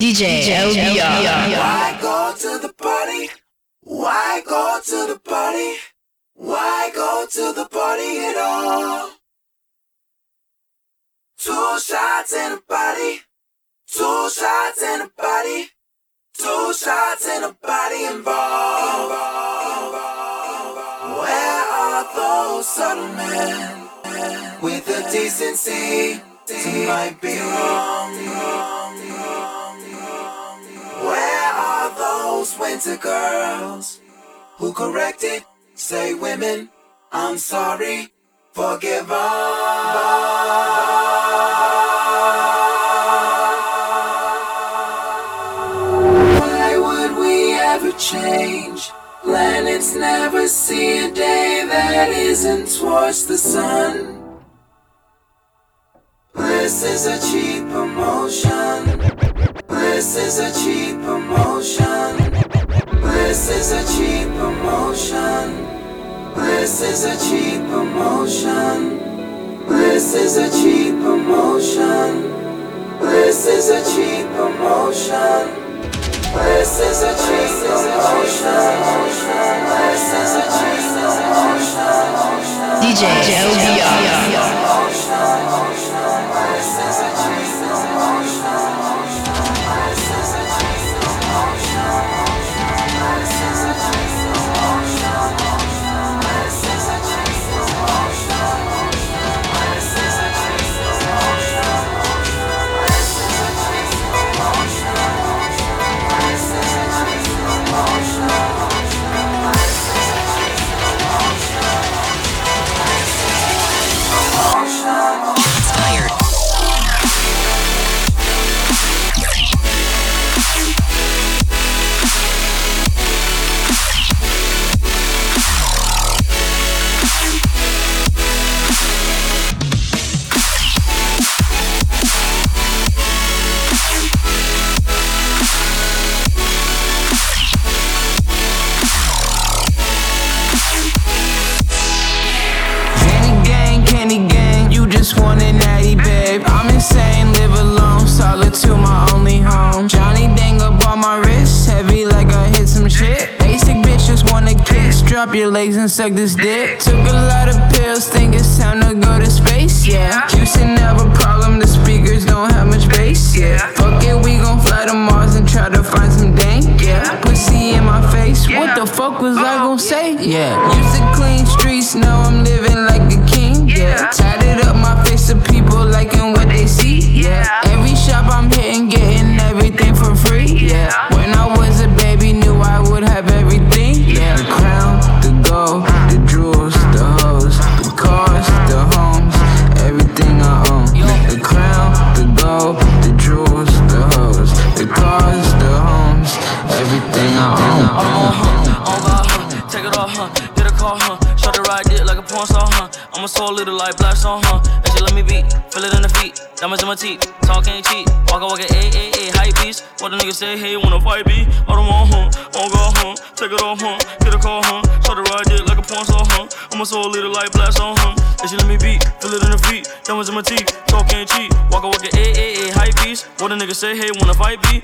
DJ, LBR. Why go to the party? Why go to the party? Why go to the party at all? Two shots in a body. Two shots in a body. Two shots in a body involved. Where are those subtle men with the decency to might be wrong? Those winter girls who corrected? Say women, I'm sorry, forgive us. Why would we ever change? Planets never see a day that isn't towards the sun. Bliss is a cheap emotion. Bliss is a cheap emotion. Bliss is a cheap emotion. Bliss is a cheap emotion. Bliss is a cheap emotion. Bliss is a cheap emotion. Bliss is a cheap emotion. Bliss is a cheap emotion. DJ, LBR. Bliss is a cheap Candy suck this dick. Took a lot of pills, think it's time to go to space, yeah. Houston have a problem, the speakers don't have much bass, yeah. Fuck it, we gon' fly to Mars and try to find some dank, yeah. Pussy in my face, what the fuck was I gon' say? Yeah. Used to clean streets, now I'm living like a king, yeah. Little like black song, huh? And she let me beat, feel it in the feet, diamonds in my teeth, talk ain't cheap, walk walk it, a a a hype beast. What the nigga say, hey, wanna fight me? I don't want, huh? On God, huh? Take it off, huh? Get a call, huh? Shut the ride dick like a porn star, huh? I'm a soul little like black song, huh? And she let me beat, feel it in the feet, diamonds in my teeth, talk ain't cheap, walk walk it, a a a hype beast. What the nigga say, hey, wanna fight me?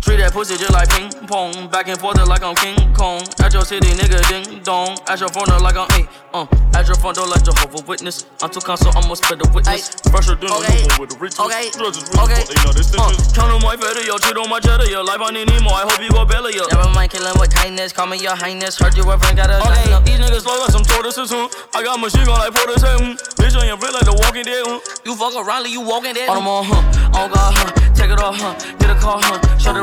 Treat that pussy just like ping pong. Back and forth like I'm King Kong. At your city, nigga, ding dong. At your front door like I'm eight. Uh, at your front door like Jehovah Witness. I'm too console, I'ma spread the witness. Fresher than Okay. a with the riches. Okay. Judges, Okay. They know this Uh. Count on my feather, yo. Cheat on my cheddar, yo. Life I need more. I hope you go belly, yo. Never mind killing with kindness, call me your highness. Heard you ever got a Okay, up. these niggas slow like some tortoises, huh? I got machine gun like Portis, hmm. Bitch on your real like the walking dead, huh? You fuck around, like you walking dead. On them all, huh? On God, huh? Take it off, huh? Get a car, huh? Shut the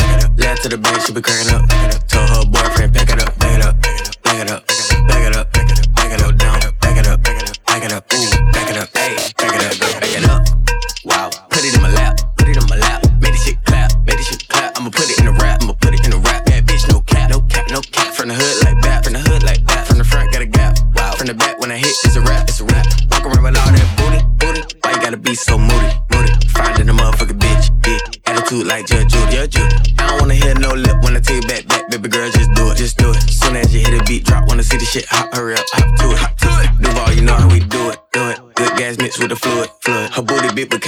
last to the bank, she be cracking up, told her boyfriend, pack it up,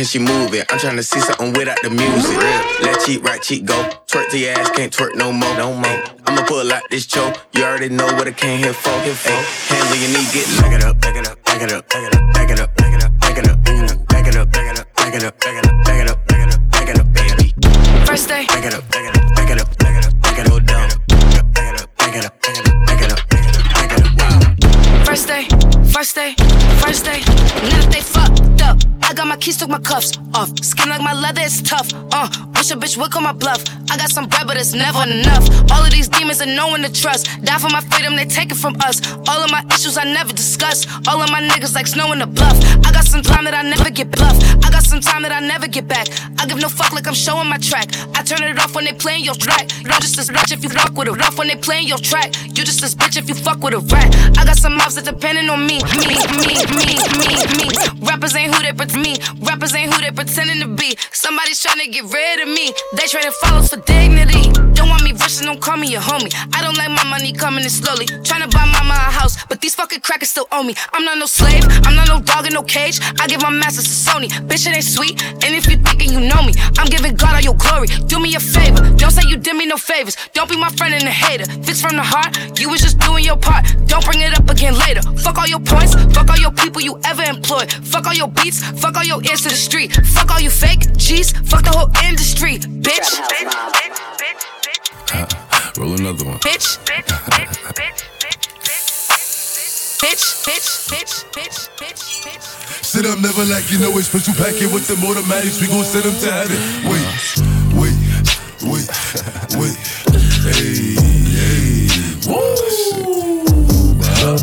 can she move it? I'm trying to see something without the music. Left cheek, right cheek, go. Twerk to your ass, can't twerk no more, no more. I'ma pull out this choke. You already know what I came here for. Here for. Hands on your knee, get back it up, back it up, back it up, back it up, back it up, my cuffs off. Skin like my leather, it's tough. Uh, wish a bitch would call my bluff. I got some bread, but it's never enough. All of these demons are no one to trust. Die for my freedom, they take it from us. All of my issues I never discuss. All of my niggas like snow in the bluff. I got some time that I never get bluff. I got some time that I never get back. I give no fuck like I'm showing my track. I turn it off when they playing your track. You're just as bitch if you fuck with a rough when they playing your track. You just as bitch if you fuck with a rat. I got some mouths that depending on me, me, me, me, me, me. Rappers ain't who they pretend me. Rappers ain't who they pretending to be. Somebody's trying to get rid of me. They trading follows for dignity. Don't want me and don't call me a homie. I don't like my money coming in slowly. Trying to buy a house, but these fucking crackers still owe me. I'm not no slave. I'm not no dog in no cage. I give my masters to Sony. Bitch, it ain't sweet. And if you thinking you know me, I'm giving God all your glory. Do me a favor. Don't say you did me no favors. Don't be my friend and a hater. Fix from the heart. You was just doing your part. Don't bring it up again later. Fuck all your points. Fuck all your people you ever employed. Fuck all your beats. Fuck all your ears to the street. Fuck all you fake G's. Fuck the whole industry. Bitch. Bitch. Bitch. Bitch. Bitch. Roll another one. Bitch. Bitch. Bitch. Bitch. Bitch. Bitch. Bitch. Bitch. Bitch. Bitch. Sit up, never like you know it. Special packet with the automatics. We gon' set them to have it. Wait, wait, wait, wait. Hey, hey. Woo! Huh?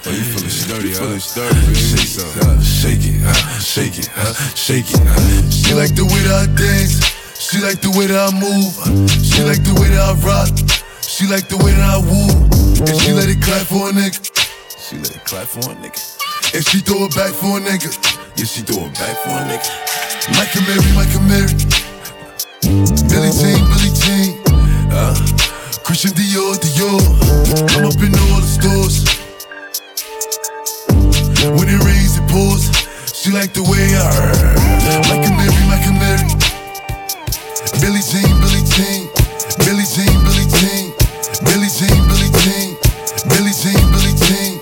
Oh, you feeling sturdy, you feeling sturdy, baby. Shake some, uh, shake it, uh, shake it, uh, shake it. Uh. She like the way that I dance. She like the way that I move. She like the way that I rock. She like the way that I woo. And she let it clap for a nigga. She let it clap for a nigga. And she throw it back for a nigga. Yeah, she throw it back for a nigga. Michael Mary, Michael Mary. Billie Jean, Billie Jean. Uh, Christian Dior, Dior. I'm up in all the stores. When it rains, it pours. She like the way I heard. Mary, Michael Mary. Billie Jean, Billie Jean. Billie Jean, Billie Jean. Billie Jean, Billie Jean. Billie Jean, Billie Jean.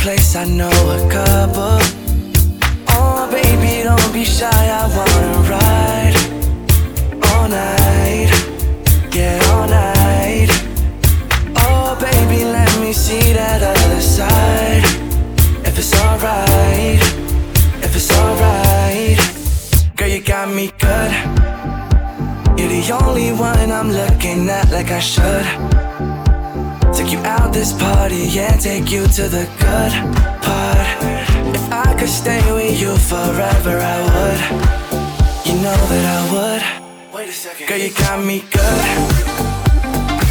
place, I know a couple. Oh, baby, don't be shy, I wanna ride all night. Yeah, all night. Oh, baby, let me see that other side. If it's alright, if it's alright. Girl, you got me good. You're the only one I'm looking at like I should. Take you out this party, yeah, take you to the good part. If I could stay with you forever, I would. You know that I would. Wait a second. Girl, you got me good.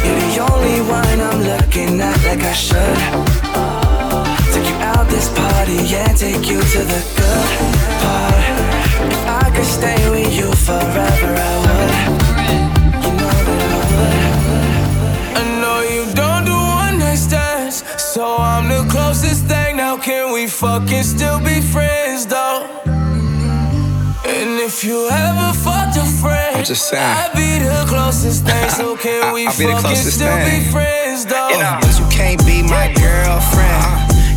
You're the only one I'm looking at like I should. Take you out this party, yeah, take you to the good part. If I could stay with you forever, I would. We fucking still be friends, though? And if you ever fucked a friend, I'm just saying. I'd be the closest thing. So can we I'll be the fucking closest still thing. be friends, though? You know, you can't be my girlfriend.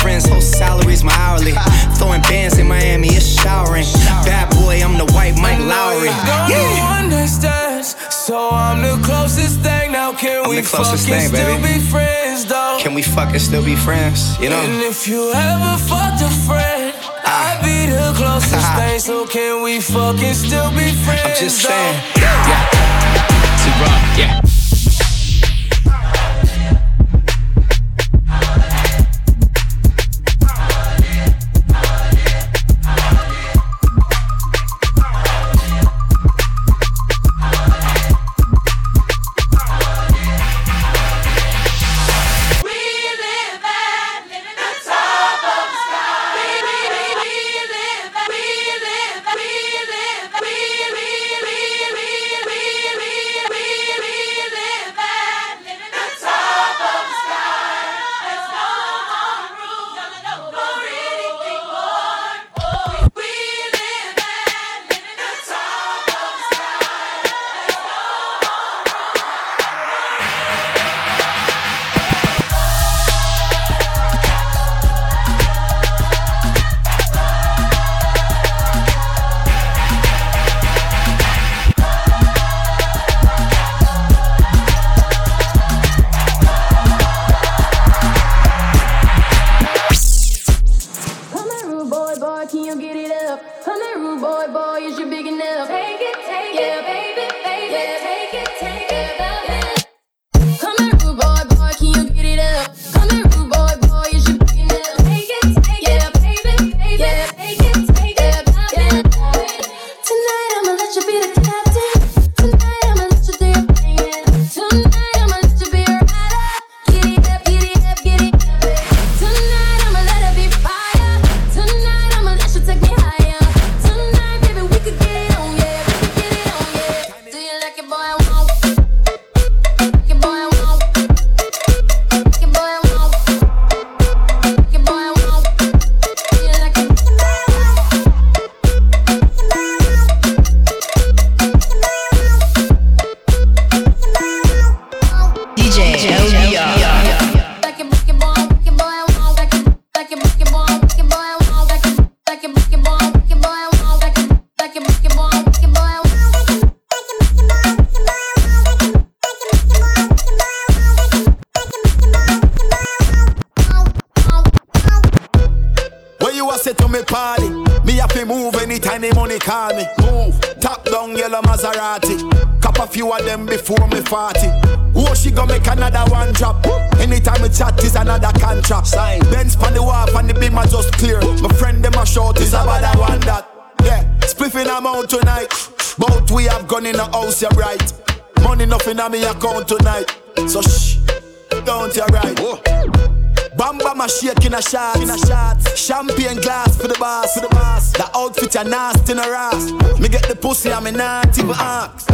boyfriend's whole salary's my hourly. Throwing bands in Miami, it's showering. Bad boy, I'm the white Mike Lowrey. One night so I'm the closest thing. Now can I'm we fucking thing, still baby. be friends, though? Can we fucking still be friends? You know? And if you ever fucked a friend, ah. I'd be the closest thing. So can we fucking still be friends? I'm just saying. Yeah. Spliffing I'm out tonight. Both we have gone in the house, you're right. Money nothing on me account tonight. So shh, don't you right. Bamba my shake in a shot, in a shot. Champagne glass for the boss, for the boss. The outfit a nasty in a ass. Me get the pussy and me not even ask.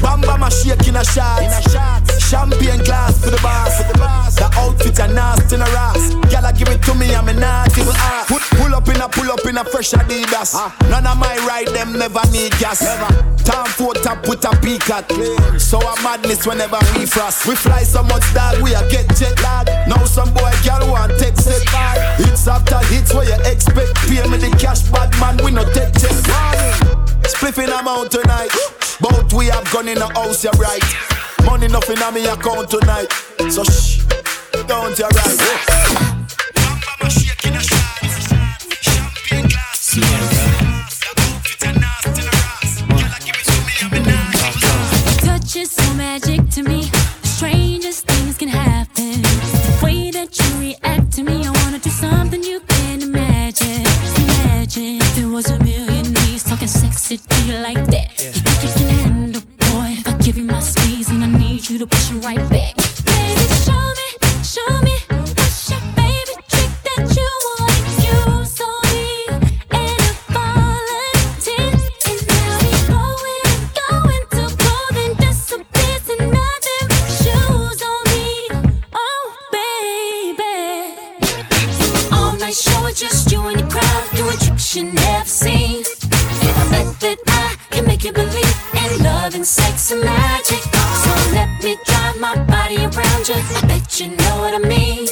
Bamba my shake in a shot, a. Champagne glass for the boss, for the boss. The outfit a nasty in a ass. Gyal give it to me and me not even ask. Put, pull up in a pull up in a fresh Adidas. None of my ride them never need gas. Never. Time for top with a peak at. So a madness whenever we frost. We fly so much that we a get jet lag. Now some boy girl want take set back. Hits after hits where you expect. Pay me the cash, bad man. We no take jet Spliffing amount tonight. Both we have gone in the house, you're right. Money nothing on me account tonight. So shh, don't you right. Bet you know what I mean.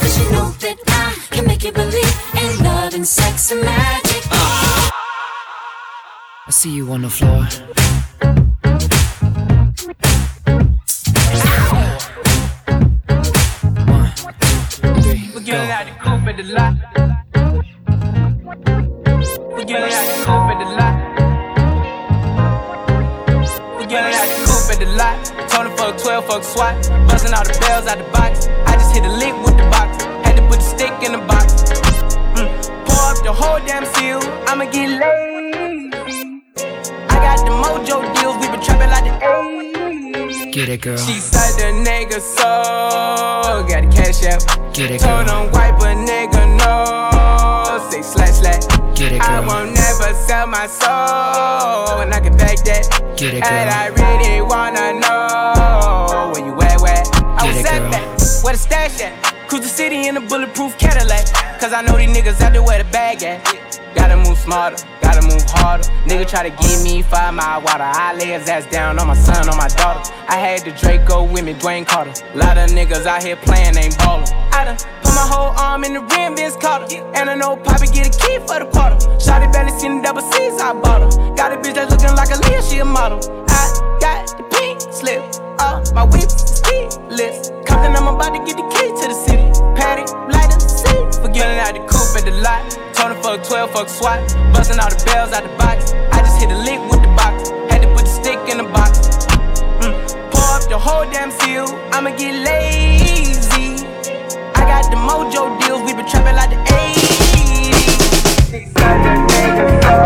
Cause you know that I can make you believe in love and sex and magic. I see you on the floor. We get it out the coupe at the lot. We get it out the coupe at the lot. We out the coupe at the lot. Tony fuck 12, fuck SWAT. Busting all the bells out the box. I just hit a lick with the box. Had to put the stick in the box. Mm. Pour up the whole damn seal. I'ma get lazy. I got the mojo deals. We been trapping like the 80s. Get it, girl. She said the nigga so got the cash out. Get it, Told girl. him wipe a nigga no. Say slash slash. Get it, girl. I won't never sell my soul, and I can back that. Get it, And. I really wanna know where you at, where? I was at girl. that. Where the stash at? Cruise the city in a bulletproof Cadillac. Cause I know these niggas out there where the bag at. Gotta move smarter, gotta move harder. Nigga try to give me five mile water. I lay his ass down on my son, on my daughter. I had the Draco with me, Dwayne Carter. Lot of niggas out here playing, ain't ballin'. I done put my whole arm in the rim, Vince Carter. And I know Poppy get a key for the quarter. Shotty belly seen the double C's, I bought her. Got a bitch that's looking like a Leah, she a model. I got the pink slip, uh, my whip is keyless. Compton, I'm about to get the key to the city. Patty, light the seat. Forgetting out the coupe at the lot. Tony fuck 12, fuck SWAT. Busting all the bells out the box. I just hit a lick with the box. Had to put the stick in the box. Mm. Pour up the whole damn seal. I'ma get lazy. I got the mojo deals. We been trapping like the 80s. Girl,